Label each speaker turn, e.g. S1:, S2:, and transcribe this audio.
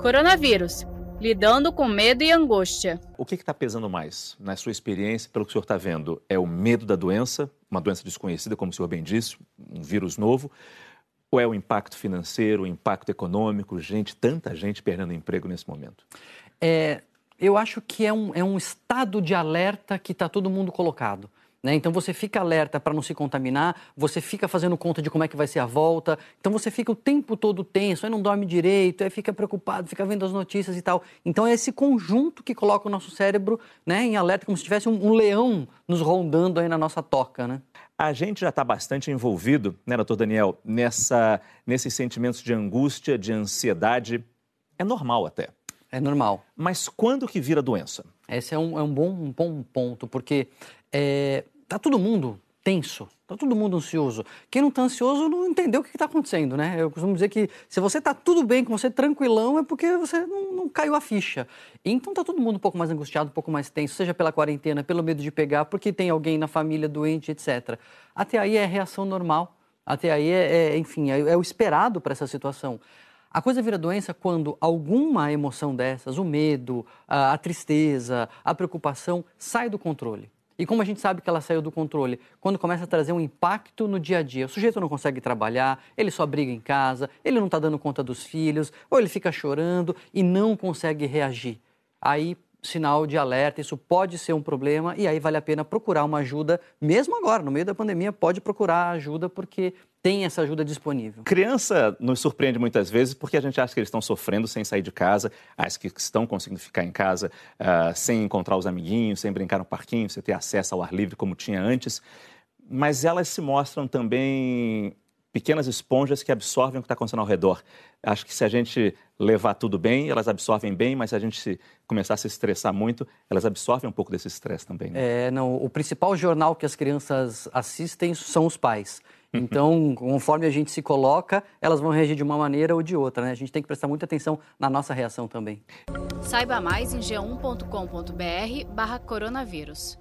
S1: Coronavírus. Lidando com medo e angústia.
S2: O que está pesando mais, na sua experiência, pelo que o senhor está vendo? É o medo da doença, uma doença desconhecida, como o senhor bem disse, um vírus novo? Ou é o impacto financeiro, o impacto econômico? Gente, tanta gente perdendo emprego nesse momento.
S3: É, eu acho que é um, é um estado de alerta que está todo mundo colocado. Né? Então você fica alerta para não se contaminar, você fica fazendo conta de como é que vai ser a volta, então você fica o tempo todo tenso, aí não dorme direito, aí fica preocupado, fica vendo as notícias e tal. Então é esse conjunto que coloca o nosso cérebro né, em alerta, como se tivesse um, um leão nos rondando aí na nossa toca. Né?
S2: A gente já está bastante envolvido, né, doutor Daniel, nessa, nesses sentimentos de angústia, de ansiedade. É normal até.
S3: É normal.
S2: Mas quando que vira doença?
S3: Esse é um, é um, bom, um bom ponto, porque é, tá todo mundo tenso, tá todo mundo ansioso. Quem não tá ansioso não entendeu o que está acontecendo, né? Eu costumo dizer que se você tá tudo bem, com você tranquilão, é porque você não, não, caiu a ficha. Então tá todo mundo um pouco mais angustiado, um pouco mais tenso, seja pela quarentena, pelo medo de pegar, porque tem alguém na família doente, etc. Até aí é reação normal, até aí é, é enfim, é, é o esperado para essa situação. A coisa vira doença quando alguma emoção dessas, o medo, a, tristeza, a preocupação, sai do controle. E como a gente sabe que ela saiu do controle? Quando começa a trazer um impacto no dia a dia. O sujeito não consegue trabalhar, ele só briga em casa, ele não está dando conta dos filhos, ou ele fica chorando e não consegue reagir. Aí, sinal de alerta, isso pode ser um problema e aí vale a pena procurar uma ajuda, mesmo agora, no meio da pandemia, pode procurar ajuda porque tem essa ajuda disponível.
S2: Criança nos surpreende muitas vezes porque a gente acha que eles estão sofrendo sem sair de casa, as que estão conseguindo ficar em casa uh, sem encontrar os amiguinhos, sem brincar no parquinho, sem ter acesso ao ar livre como tinha antes. Mas elas se mostram também pequenas esponjas que absorvem o que está acontecendo ao redor. Acho que se a gente levar tudo bem, elas absorvem bem, mas se a gente se, começar a se estressar muito, elas absorvem um pouco desse estresse também.
S3: Né? É, não, o principal jornal que as crianças assistem são os pais. Então, conforme a gente se coloca, elas vão reagir de uma maneira ou de outra, né? A gente tem que prestar muita atenção na nossa reação também.
S1: Saiba mais em g1.com.br barra coronavírus.